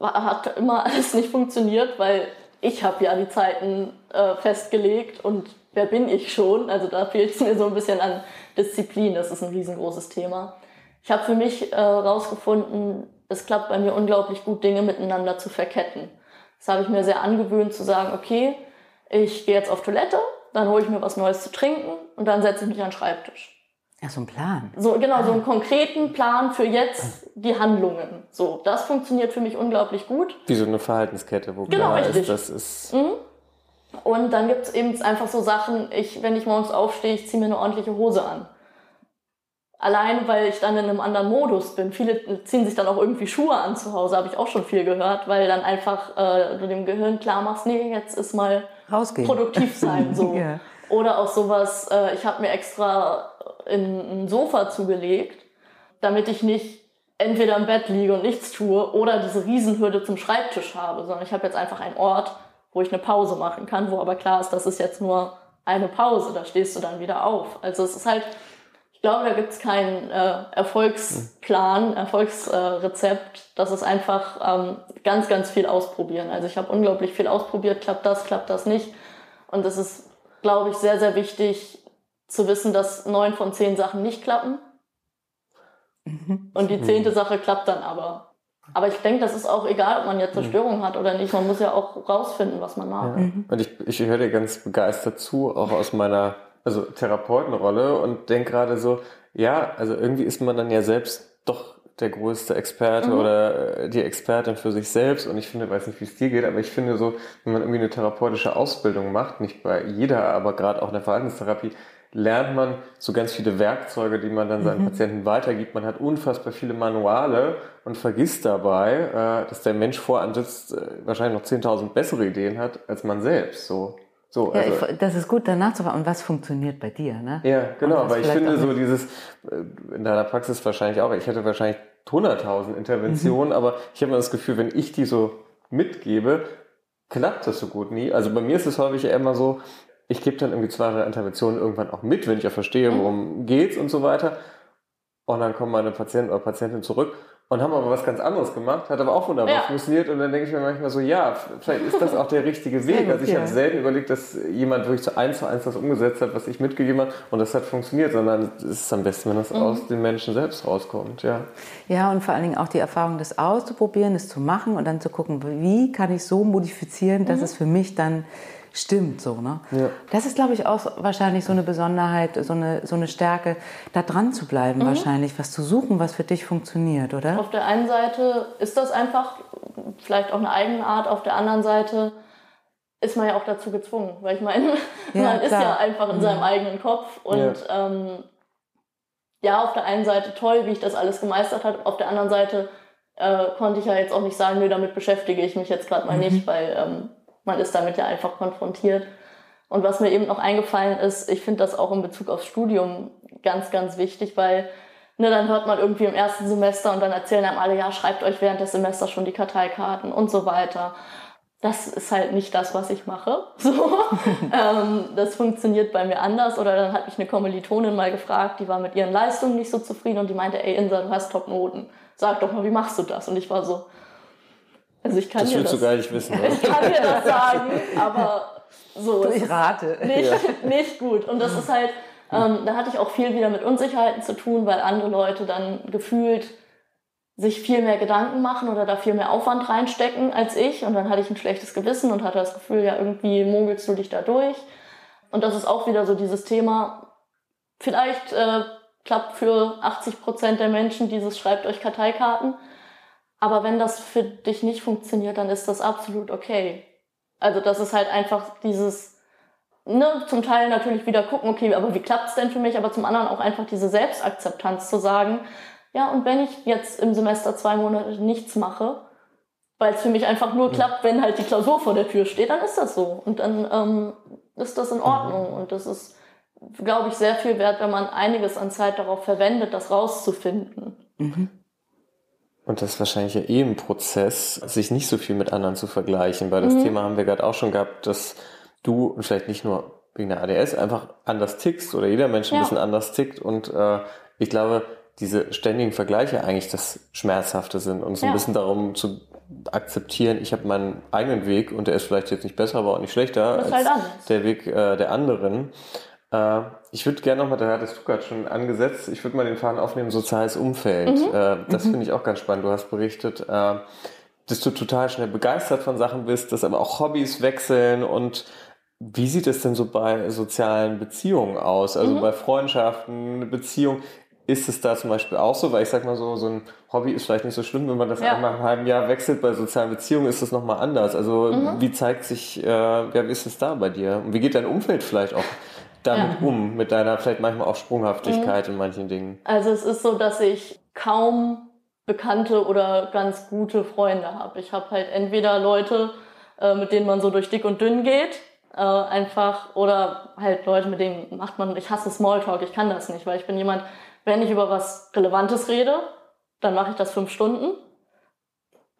Hat immer alles nicht funktioniert, weil ich habe ja die Zeiten äh, festgelegt und wer bin ich schon? Also da fehlt es mir so ein bisschen an Disziplin. Das ist ein riesengroßes Thema ich habe für mich äh, rausgefunden, es klappt bei mir unglaublich gut, Dinge miteinander zu verketten. Das habe ich mir sehr angewöhnt zu sagen, okay, ich gehe jetzt auf Toilette, dann hole ich mir was Neues zu trinken und dann setze ich mich an den Schreibtisch. Ja, so ein Plan. So, genau, so einen konkreten Plan für jetzt die Handlungen. So, das funktioniert für mich unglaublich gut. Wie so eine Verhaltenskette, wo genau, klar richtig. ist, das ist. Mhm. Und dann gibt es eben einfach so Sachen, ich, wenn ich morgens aufstehe, ich ziehe mir eine ordentliche Hose an. Allein, weil ich dann in einem anderen Modus bin. Viele ziehen sich dann auch irgendwie Schuhe an zu Hause, habe ich auch schon viel gehört, weil dann einfach äh, du dem Gehirn klar machst, nee, jetzt ist mal Rausgehen. produktiv sein. So. ja. Oder auch sowas, äh, ich habe mir extra in ein Sofa zugelegt, damit ich nicht entweder im Bett liege und nichts tue oder diese Riesenhürde zum Schreibtisch habe, sondern ich habe jetzt einfach einen Ort, wo ich eine Pause machen kann, wo aber klar ist, das ist jetzt nur eine Pause, da stehst du dann wieder auf. Also es ist halt ich glaube, da gibt es keinen äh, Erfolgsplan, Erfolgsrezept. Äh, das ist einfach ähm, ganz, ganz viel ausprobieren. Also ich habe unglaublich viel ausprobiert, klappt das, klappt das nicht. Und es ist, glaube ich, sehr, sehr wichtig zu wissen, dass neun von zehn Sachen nicht klappen. Mhm. Und die zehnte mhm. Sache klappt dann aber. Aber ich denke, das ist auch egal, ob man jetzt eine mhm. Störung hat oder nicht. Man muss ja auch rausfinden, was man mag. Ja. Mhm. Und ich, ich höre dir ganz begeistert zu, auch aus meiner also Therapeutenrolle und denke gerade so, ja, also irgendwie ist man dann ja selbst doch der größte Experte mhm. oder äh, die Expertin für sich selbst. Und ich finde, weiß nicht, wie es dir geht, aber ich finde so, wenn man irgendwie eine therapeutische Ausbildung macht, nicht bei jeder, aber gerade auch in der Verhaltenstherapie, lernt man so ganz viele Werkzeuge, die man dann seinen mhm. Patienten weitergibt. Man hat unfassbar viele Manuale und vergisst dabei, äh, dass der Mensch vor einem sitzt, äh, wahrscheinlich noch 10.000 bessere Ideen hat als man selbst. So. So, ja, also, ich, das ist gut, danach zu fragen, und was funktioniert bei dir, ne? Ja, genau, weil ich finde so dieses, äh, in deiner Praxis wahrscheinlich auch, ich hätte wahrscheinlich 100.000 Interventionen, mhm. aber ich habe immer das Gefühl, wenn ich die so mitgebe, klappt das so gut nie. Also bei mir ist es häufig ja immer so, ich gebe dann irgendwie zwei, drei Interventionen irgendwann auch mit, wenn ich ja verstehe, mhm. worum mhm. geht's und so weiter. Und dann kommen meine Patienten oder Patientin zurück und haben aber was ganz anderes gemacht, hat aber auch wunderbar ja. funktioniert und dann denke ich mir manchmal so, ja, vielleicht ist das auch der richtige Weg. Also ich habe selten überlegt, dass jemand wirklich so eins zu eins das umgesetzt hat, was ich mitgegeben habe und das hat funktioniert, sondern es ist am besten, wenn das mhm. aus den Menschen selbst rauskommt, ja. Ja, und vor allen Dingen auch die Erfahrung, das auszuprobieren, das zu machen und dann zu gucken, wie kann ich so modifizieren, dass mhm. es für mich dann stimmt so. Ne? Ja. Das ist, glaube ich, auch wahrscheinlich so eine Besonderheit, so eine, so eine Stärke, da dran zu bleiben, mhm. wahrscheinlich, was zu suchen, was für dich funktioniert, oder? Auf der einen Seite ist das einfach vielleicht auch eine eigene Art, auf der anderen Seite ist man ja auch dazu gezwungen, weil ich meine, ja, man ist ja einfach in mhm. seinem eigenen Kopf und ja. Ähm, ja, auf der einen Seite toll, wie ich das alles gemeistert habe, auf der anderen Seite äh, konnte ich ja jetzt auch nicht sagen, nö, damit beschäftige ich mich jetzt gerade mal mhm. nicht, weil ähm, man ist damit ja einfach konfrontiert. Und was mir eben noch eingefallen ist, ich finde das auch in Bezug aufs Studium ganz, ganz wichtig, weil ne, dann hört man irgendwie im ersten Semester und dann erzählen einem alle, ja, schreibt euch während des Semesters schon die Karteikarten und so weiter. Das ist halt nicht das, was ich mache. So. ähm, das funktioniert bei mir anders. Oder dann hat mich eine Kommilitonin mal gefragt, die war mit ihren Leistungen nicht so zufrieden und die meinte, ey Insa, du hast Top-Noten. Sag doch mal, wie machst du das? Und ich war so, also ich kann das willst das, du gar nicht wissen. Oder? Ich kann dir das sagen, aber so. Ich rate. Nicht, ja. nicht gut. Und das ist halt, ähm, da hatte ich auch viel wieder mit Unsicherheiten zu tun, weil andere Leute dann gefühlt sich viel mehr Gedanken machen oder da viel mehr Aufwand reinstecken als ich. Und dann hatte ich ein schlechtes Gewissen und hatte das Gefühl, ja, irgendwie mogelst du dich da durch. Und das ist auch wieder so dieses Thema, vielleicht äh, klappt für 80 Prozent der Menschen dieses Schreibt euch Karteikarten. Aber wenn das für dich nicht funktioniert, dann ist das absolut okay. Also das ist halt einfach dieses, ne, zum Teil natürlich wieder gucken, okay, aber wie klappt's denn für mich? Aber zum anderen auch einfach diese Selbstakzeptanz zu sagen, ja, und wenn ich jetzt im Semester zwei Monate nichts mache, weil es für mich einfach nur klappt, wenn halt die Klausur vor der Tür steht, dann ist das so. Und dann ähm, ist das in Ordnung. Und das ist, glaube ich, sehr viel wert, wenn man einiges an Zeit darauf verwendet, das rauszufinden. Mhm. Und das ist wahrscheinlich ja eh ein Prozess, sich nicht so viel mit anderen zu vergleichen, weil das mhm. Thema haben wir gerade auch schon gehabt, dass du und vielleicht nicht nur wegen der ADS einfach anders tickst oder jeder Mensch ein ja. bisschen anders tickt und äh, ich glaube, diese ständigen Vergleiche eigentlich das Schmerzhafte sind und so ja. ein bisschen darum zu akzeptieren, ich habe meinen eigenen Weg und der ist vielleicht jetzt nicht besser, aber auch nicht schlechter als halt der Weg äh, der anderen. Äh, ich würde gerne nochmal, da hattest du gerade schon angesetzt, ich würde mal den Faden aufnehmen, soziales Umfeld. Mhm. Äh, das mhm. finde ich auch ganz spannend. Du hast berichtet, äh, dass du total schnell begeistert von Sachen bist, dass aber auch Hobbys wechseln und wie sieht es denn so bei sozialen Beziehungen aus? Also mhm. bei Freundschaften, Beziehungen. Ist es da zum Beispiel auch so? Weil ich sag mal so, so ein Hobby ist vielleicht nicht so schlimm, wenn man das ja. einmal im halben Jahr wechselt. Bei sozialen Beziehungen ist das nochmal anders. Also mhm. wie zeigt sich, äh, ja, wie ist es da bei dir? Und wie geht dein Umfeld vielleicht auch damit ja. um, mit deiner vielleicht manchmal auch Sprunghaftigkeit mhm. in manchen Dingen? Also es ist so, dass ich kaum bekannte oder ganz gute Freunde habe. Ich habe halt entweder Leute, äh, mit denen man so durch dick und dünn geht, äh, einfach, oder halt Leute, mit denen macht man, ich hasse Smalltalk, ich kann das nicht, weil ich bin jemand, wenn ich über was Relevantes rede, dann mache ich das fünf Stunden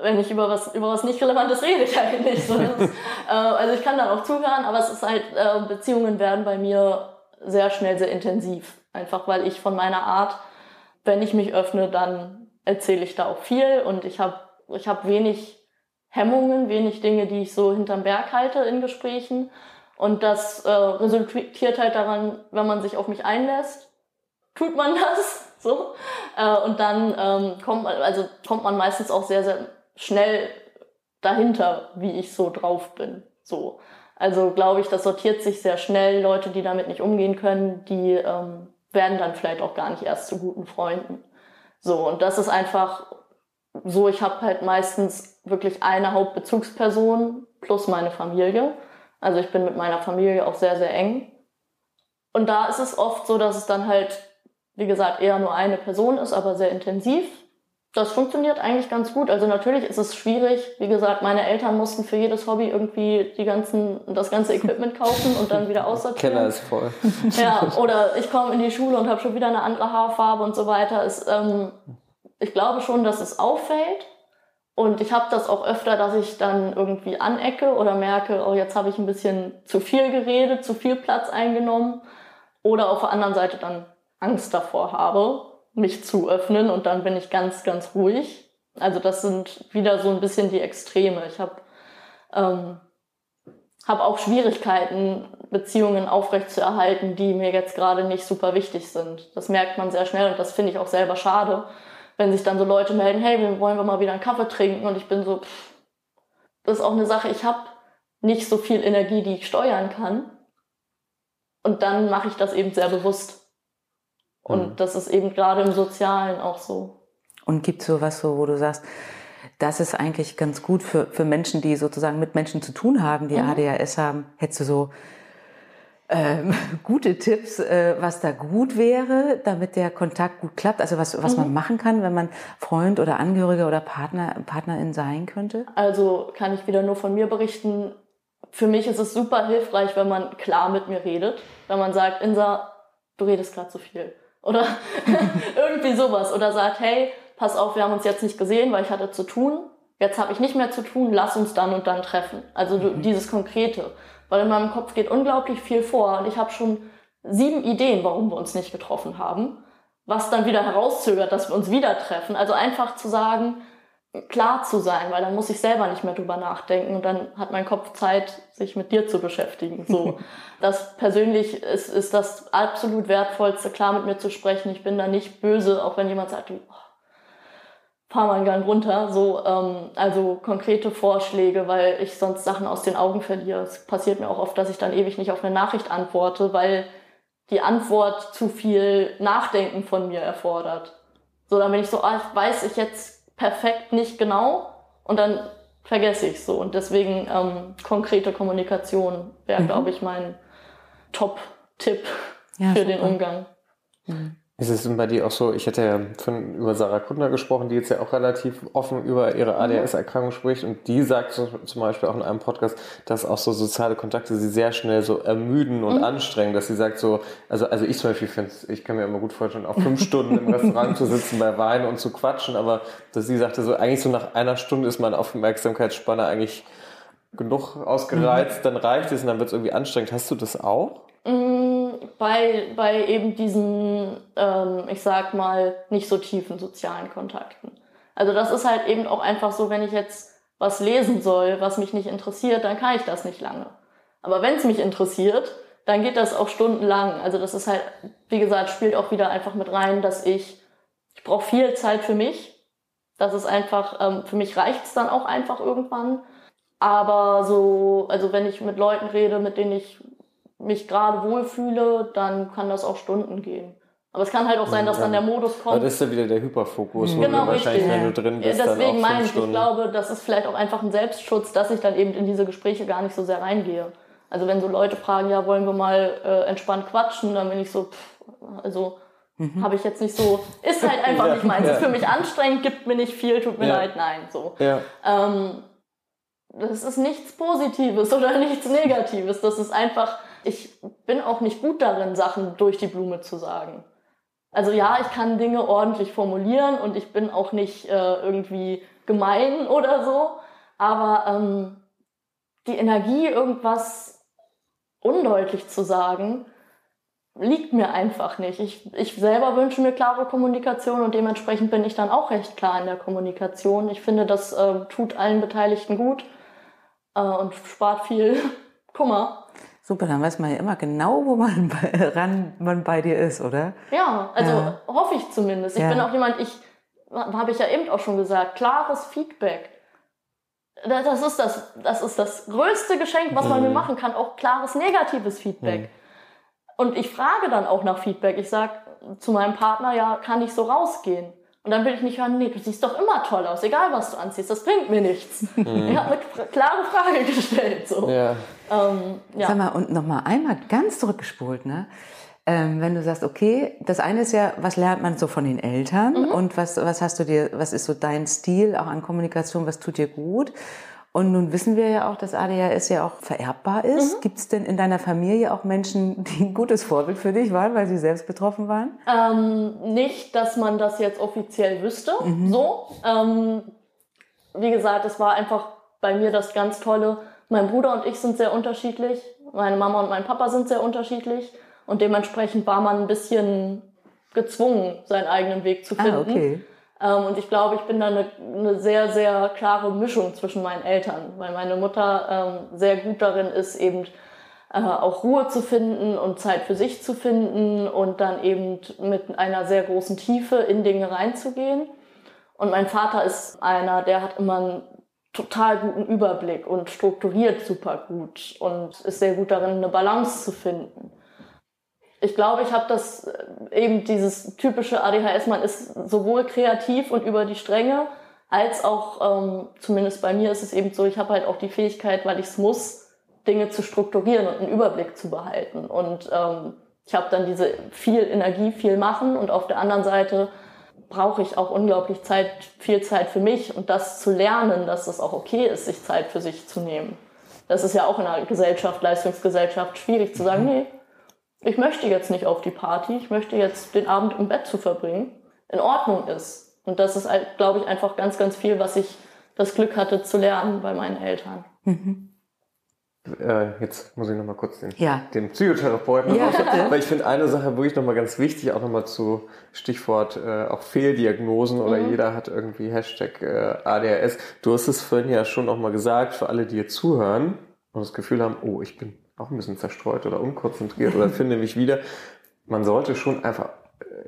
wenn ich über was, über was nicht Relevantes rede, ich nicht. So, ist, äh, also ich kann dann auch zuhören, aber es ist halt, äh, Beziehungen werden bei mir sehr schnell sehr intensiv. Einfach weil ich von meiner Art, wenn ich mich öffne, dann erzähle ich da auch viel und ich habe ich hab wenig Hemmungen, wenig Dinge, die ich so hinterm Berg halte in Gesprächen. Und das äh, resultiert halt daran, wenn man sich auf mich einlässt, tut man das. So. Äh, und dann ähm, kommt man, also kommt man meistens auch sehr, sehr schnell dahinter, wie ich so drauf bin. So. Also glaube ich, das sortiert sich sehr schnell. Leute, die damit nicht umgehen können, die ähm, werden dann vielleicht auch gar nicht erst zu guten Freunden. So, und das ist einfach so, ich habe halt meistens wirklich eine Hauptbezugsperson plus meine Familie. Also ich bin mit meiner Familie auch sehr, sehr eng. Und da ist es oft so, dass es dann halt, wie gesagt, eher nur eine Person ist, aber sehr intensiv. Das funktioniert eigentlich ganz gut. Also natürlich ist es schwierig. Wie gesagt, meine Eltern mussten für jedes Hobby irgendwie die ganzen, das ganze Equipment kaufen und dann wieder aussortieren. Keller ist voll. Ja, oder ich komme in die Schule und habe schon wieder eine andere Haarfarbe und so weiter. Es, ähm, ich glaube schon, dass es auffällt. Und ich habe das auch öfter, dass ich dann irgendwie anecke oder merke, oh, jetzt habe ich ein bisschen zu viel geredet, zu viel Platz eingenommen. Oder auf der anderen Seite dann Angst davor habe, mich zu öffnen und dann bin ich ganz, ganz ruhig. Also das sind wieder so ein bisschen die Extreme. Ich habe ähm, hab auch Schwierigkeiten, Beziehungen aufrechtzuerhalten, die mir jetzt gerade nicht super wichtig sind. Das merkt man sehr schnell und das finde ich auch selber schade, wenn sich dann so Leute melden, hey, wir wollen wir mal wieder einen Kaffee trinken und ich bin so, pff, das ist auch eine Sache, ich habe nicht so viel Energie, die ich steuern kann. Und dann mache ich das eben sehr bewusst. Und mhm. das ist eben gerade im Sozialen auch so. Und gibt es sowas, so, wo du sagst, das ist eigentlich ganz gut für, für Menschen, die sozusagen mit Menschen zu tun haben, die mhm. ADHS haben. Hättest du so ähm, gute Tipps, äh, was da gut wäre, damit der Kontakt gut klappt? Also was, was mhm. man machen kann, wenn man Freund oder Angehörige oder Partner, Partnerin sein könnte? Also kann ich wieder nur von mir berichten. Für mich ist es super hilfreich, wenn man klar mit mir redet. Wenn man sagt, Insa, du redest gerade zu viel. Oder irgendwie sowas. Oder sagt, hey, pass auf, wir haben uns jetzt nicht gesehen, weil ich hatte zu tun. Jetzt habe ich nicht mehr zu tun, lass uns dann und dann treffen. Also mhm. dieses Konkrete. Weil in meinem Kopf geht unglaublich viel vor und ich habe schon sieben Ideen, warum wir uns nicht getroffen haben. Was dann wieder herauszögert, dass wir uns wieder treffen. Also einfach zu sagen, klar zu sein, weil dann muss ich selber nicht mehr drüber nachdenken und dann hat mein Kopf Zeit, sich mit dir zu beschäftigen. So, das persönlich ist, ist das absolut wertvollste, klar mit mir zu sprechen. Ich bin da nicht böse, auch wenn jemand sagt, oh, fahr mal einen Gang runter. So, ähm, also konkrete Vorschläge, weil ich sonst Sachen aus den Augen verliere. Es passiert mir auch oft, dass ich dann ewig nicht auf eine Nachricht antworte, weil die Antwort zu viel Nachdenken von mir erfordert. So, dann bin ich so, ah, weiß ich jetzt perfekt nicht genau und dann vergesse ich so. Und deswegen ähm, konkrete Kommunikation wäre, mhm. glaube ich, mein Top-Tipp ja, für super. den Umgang. Mhm. Ist es bei dir auch so, ich hätte ja von, über Sarah Kuttner gesprochen, die jetzt ja auch relativ offen über ihre mhm. ADHS-Erkrankung spricht und die sagt zum Beispiel auch in einem Podcast, dass auch so soziale Kontakte sie sehr schnell so ermüden und mhm. anstrengen, dass sie sagt so, also, also ich zum Beispiel finde ich kann mir immer gut vorstellen, auch fünf Stunden im Restaurant zu sitzen bei Wein und zu quatschen, aber dass sie sagte so, eigentlich so nach einer Stunde ist meine Aufmerksamkeitsspanne eigentlich genug ausgereizt, mhm. dann reicht es und dann wird es irgendwie anstrengend. Hast du das auch? Mm, bei, bei eben diesen, ähm, ich sag mal, nicht so tiefen sozialen Kontakten. Also das ist halt eben auch einfach so, wenn ich jetzt was lesen soll, was mich nicht interessiert, dann kann ich das nicht lange. Aber wenn es mich interessiert, dann geht das auch stundenlang. Also das ist halt, wie gesagt, spielt auch wieder einfach mit rein, dass ich, ich brauche viel Zeit für mich. Das ist einfach, ähm, für mich reicht's dann auch einfach irgendwann. Aber so, also wenn ich mit Leuten rede, mit denen ich mich gerade wohlfühle, dann kann das auch Stunden gehen. Aber es kann halt auch sein, dass dann der Modus kommt. Das ist ja wieder der Hyperfokus, wo genau, du wahrscheinlich, richtig. wenn du drin bist, Deswegen meine ich, ich glaube, das ist vielleicht auch einfach ein Selbstschutz, dass ich dann eben in diese Gespräche gar nicht so sehr reingehe. Also wenn so Leute fragen, ja, wollen wir mal äh, entspannt quatschen, dann bin ich so, pff, also mhm. habe ich jetzt nicht so, ist halt einfach ja, nicht meins. Ja. Ist für mich anstrengend, gibt mir nicht viel, tut mir ja. leid, nein, so. Ja. Ähm, das ist nichts Positives oder nichts Negatives. Das ist einfach ich bin auch nicht gut darin, Sachen durch die Blume zu sagen. Also ja, ich kann Dinge ordentlich formulieren und ich bin auch nicht äh, irgendwie gemein oder so, aber ähm, die Energie, irgendwas undeutlich zu sagen, liegt mir einfach nicht. Ich, ich selber wünsche mir klare Kommunikation und dementsprechend bin ich dann auch recht klar in der Kommunikation. Ich finde, das äh, tut allen Beteiligten gut äh, und spart viel Kummer. Super, dann weiß man ja immer genau, wo man bei, ran man bei dir ist, oder? Ja, also ja. hoffe ich zumindest. Ich ja. bin auch jemand, ich habe ich ja eben auch schon gesagt, klares Feedback. Das ist das, das ist das größte Geschenk, was man mir mhm. machen kann, auch klares negatives Feedback. Mhm. Und ich frage dann auch nach Feedback. Ich sage zu meinem Partner, ja, kann ich so rausgehen? Und dann will ich nicht hören, nee, du siehst doch immer toll aus, egal was du anziehst, das bringt mir nichts. Mhm. Ich habe eine klare Frage gestellt. So. Ja. Ähm, ja. Sag mal, und nochmal einmal ganz zurückgespult, ne? Ähm, wenn du sagst, okay, das eine ist ja, was lernt man so von den Eltern mhm. und was, was hast du dir, was ist so dein Stil auch an Kommunikation, was tut dir gut? Und nun wissen wir ja auch, dass ADHS ja auch vererbbar ist. Mhm. Gibt es denn in deiner Familie auch Menschen, die ein gutes Vorbild für dich waren, weil sie selbst betroffen waren? Ähm, nicht, dass man das jetzt offiziell wüsste. Mhm. So. Ähm, wie gesagt, es war einfach bei mir das ganz Tolle. Mein Bruder und ich sind sehr unterschiedlich. Meine Mama und mein Papa sind sehr unterschiedlich. Und dementsprechend war man ein bisschen gezwungen, seinen eigenen Weg zu ah, finden. Ah, okay. Ähm, und ich glaube, ich bin da eine, eine sehr, sehr klare Mischung zwischen meinen Eltern, weil meine Mutter ähm, sehr gut darin ist, eben äh, auch Ruhe zu finden und Zeit für sich zu finden und dann eben mit einer sehr großen Tiefe in Dinge reinzugehen. Und mein Vater ist einer, der hat immer einen total guten Überblick und strukturiert super gut und ist sehr gut darin, eine Balance zu finden. Ich glaube, ich habe das äh, eben dieses typische ADHS, man ist sowohl kreativ und über die Stränge, als auch, ähm, zumindest bei mir ist es eben so, ich habe halt auch die Fähigkeit, weil ich es muss, Dinge zu strukturieren und einen Überblick zu behalten. Und ähm, ich habe dann diese viel Energie, viel machen und auf der anderen Seite brauche ich auch unglaublich Zeit, viel Zeit für mich und das zu lernen, dass es auch okay ist, sich Zeit für sich zu nehmen. Das ist ja auch in einer Gesellschaft, Leistungsgesellschaft schwierig zu sagen, nee, ich möchte jetzt nicht auf die Party, ich möchte jetzt den Abend im Bett zu verbringen, in Ordnung ist. Und das ist, glaube ich, einfach ganz, ganz viel, was ich das Glück hatte zu lernen bei meinen Eltern. Mhm. Äh, jetzt muss ich noch mal kurz den, ja. den Psychotherapeuten ja, weil ich finde eine Sache wirklich noch mal ganz wichtig, auch noch mal zu Stichwort äh, auch Fehldiagnosen oder mhm. jeder hat irgendwie Hashtag äh, ADHS. Du hast es vorhin ja schon noch mal gesagt, für alle, die jetzt zuhören und das Gefühl haben, oh, ich bin auch ein bisschen zerstreut oder unkonzentriert oder finde mich wieder. Man sollte schon einfach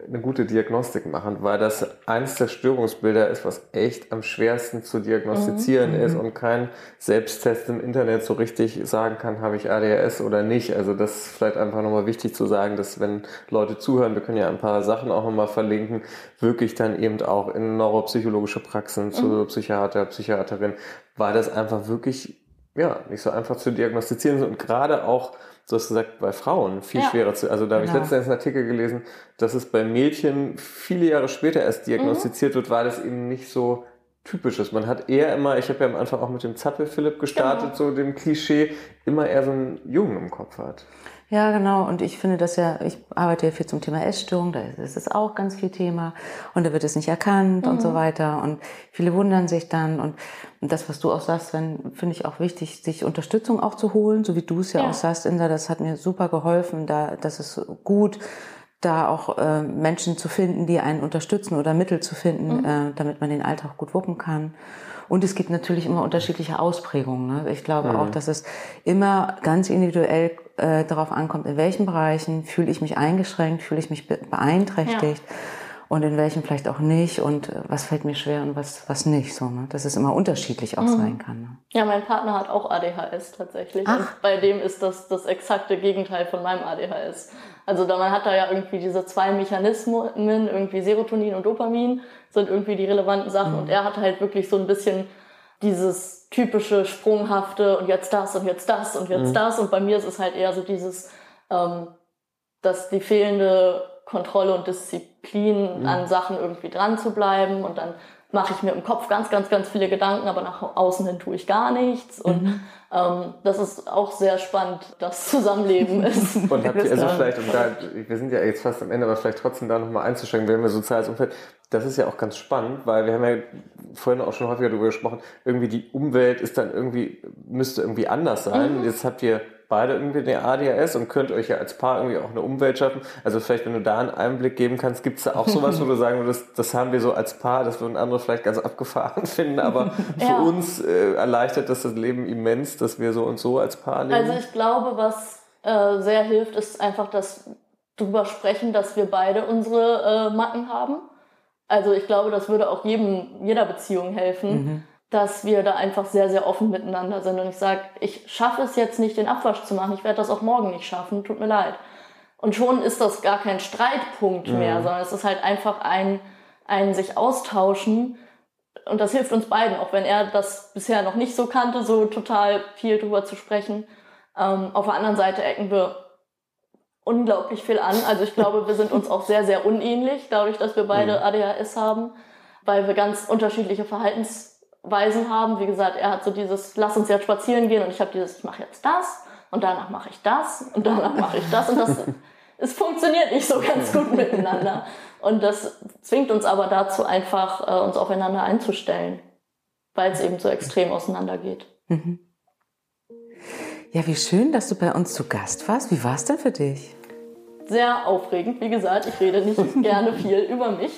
eine gute Diagnostik machen, weil das eins der Störungsbilder ist, was echt am schwersten zu diagnostizieren mhm. ist und kein Selbsttest im Internet so richtig sagen kann, habe ich ADHS oder nicht. Also das ist vielleicht einfach nochmal wichtig zu sagen, dass wenn Leute zuhören, wir können ja ein paar Sachen auch nochmal verlinken, wirklich dann eben auch in neuropsychologische Praxen mhm. zu Psychiater, Psychiaterin, weil das einfach wirklich ja, nicht so einfach zu diagnostizieren ist und gerade auch du hast gesagt, bei Frauen viel ja. schwerer zu. Also da habe genau. ich letztens einen Artikel gelesen, dass es bei Mädchen viele Jahre später erst diagnostiziert mhm. wird, weil es eben nicht so typisch ist. Man hat eher immer, ich habe ja am Anfang auch mit dem Zappel-Philipp gestartet, genau. so dem Klischee, immer eher so einen Jungen im Kopf hat. Ja, genau. Und ich finde das ja, ich arbeite ja viel zum Thema Essstörung, da ist es auch ganz viel Thema. Und da wird es nicht erkannt mhm. und so mhm. weiter. Und viele wundern sich dann. Und, und das, was du auch sagst, wenn, finde ich auch wichtig, sich Unterstützung auch zu holen, so wie du es ja, ja, auch sagst, Insa, das hat mir super geholfen. Da, das ist gut, da auch äh, Menschen zu finden, die einen unterstützen oder Mittel zu finden, mhm. äh, damit man den Alltag gut wuppen kann. Und es gibt natürlich immer unterschiedliche Ausprägungen. Ne? Ich glaube mhm. auch, dass es immer ganz individuell äh, darauf ankommt, in welchen Bereichen fühle ich mich eingeschränkt, fühle ich mich beeinträchtigt. Ja und in welchen vielleicht auch nicht und äh, was fällt mir schwer und was, was nicht. So, ne? Dass es immer unterschiedlich auch mhm. sein kann. Ne? Ja, mein Partner hat auch ADHS tatsächlich. Ach. Und bei dem ist das das exakte Gegenteil von meinem ADHS. Also da, man hat da ja irgendwie diese zwei Mechanismen, irgendwie Serotonin und Dopamin sind irgendwie die relevanten Sachen. Mhm. Und er hat halt wirklich so ein bisschen dieses typische sprunghafte und jetzt das und jetzt das und jetzt mhm. das. Und bei mir ist es halt eher so dieses, ähm, dass die fehlende Kontrolle und Disziplin mhm. an Sachen irgendwie dran zu bleiben und dann mache ich mir im Kopf ganz, ganz, ganz viele Gedanken, aber nach außen hin tue ich gar nichts. Und mhm. ähm, das ist auch sehr spannend, das Zusammenleben ist. Und habt ihr also vielleicht, um da, wir sind ja jetzt fast am Ende, aber vielleicht trotzdem da nochmal einzusteigen, wenn wir soziales Umfeld, das ist ja auch ganz spannend, weil wir haben ja vorhin auch schon häufiger darüber gesprochen, irgendwie die Umwelt ist dann irgendwie, müsste irgendwie anders sein. Mhm. Jetzt habt ihr beide irgendwie eine ADHS und könnt euch ja als Paar irgendwie auch eine Umwelt schaffen. Also vielleicht, wenn du da einen Einblick geben kannst, gibt es da auch sowas, wo du sagen würdest, das haben wir so als Paar, das würden andere vielleicht ganz abgefahren finden, aber ja. für uns äh, erleichtert das das Leben immens, dass wir so und so als Paar leben. Also ich glaube, was äh, sehr hilft, ist einfach das drüber sprechen, dass wir beide unsere äh, Macken haben. Also ich glaube, das würde auch jedem, jeder Beziehung helfen. Mhm dass wir da einfach sehr, sehr offen miteinander sind. Und ich sage, ich schaffe es jetzt nicht, den Abwasch zu machen. Ich werde das auch morgen nicht schaffen. Tut mir leid. Und schon ist das gar kein Streitpunkt mhm. mehr, sondern es ist halt einfach ein, ein sich austauschen. Und das hilft uns beiden, auch wenn er das bisher noch nicht so kannte, so total viel drüber zu sprechen. Ähm, auf der anderen Seite ecken wir unglaublich viel an. Also ich glaube, wir sind uns auch sehr, sehr unähnlich, dadurch, dass wir beide mhm. ADHS haben, weil wir ganz unterschiedliche Verhaltens Weisen haben. Wie gesagt, er hat so dieses, lass uns jetzt spazieren gehen und ich habe dieses, ich mache jetzt das und danach mache ich das und danach mache ich das und das. es funktioniert nicht so ganz gut miteinander. Und das zwingt uns aber dazu, einfach äh, uns aufeinander einzustellen, weil es eben so extrem auseinandergeht. Mhm. Ja, wie schön, dass du bei uns zu Gast warst. Wie war es denn für dich? Sehr aufregend. Wie gesagt, ich rede nicht gerne viel über mich.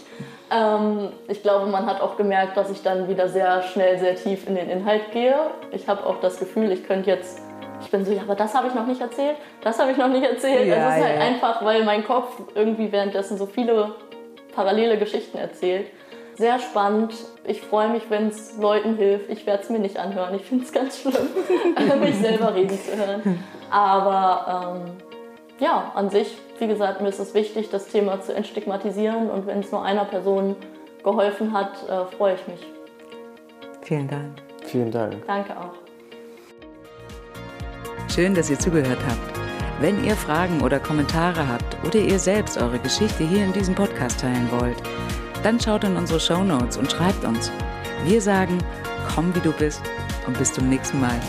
Ähm, ich glaube, man hat auch gemerkt, dass ich dann wieder sehr schnell, sehr tief in den Inhalt gehe. Ich habe auch das Gefühl, ich könnte jetzt, ich bin so, ja, aber das habe ich noch nicht erzählt, das habe ich noch nicht erzählt. Ja, das ist halt ja. einfach, weil mein Kopf irgendwie währenddessen so viele parallele Geschichten erzählt. Sehr spannend. Ich freue mich, wenn es Leuten hilft. Ich werde es mir nicht anhören. Ich finde es ganz schlimm, mich selber reden zu hören. Aber ähm, ja, an sich, wie gesagt, mir ist es wichtig, das Thema zu entstigmatisieren. Und wenn es nur einer Person geholfen hat, äh, freue ich mich. Vielen Dank. Vielen Dank. Danke auch. Schön, dass ihr zugehört habt. Wenn ihr Fragen oder Kommentare habt oder ihr selbst eure Geschichte hier in diesem Podcast teilen wollt, dann schaut in unsere Shownotes und schreibt uns. Wir sagen, komm wie du bist und bis zum nächsten Mal.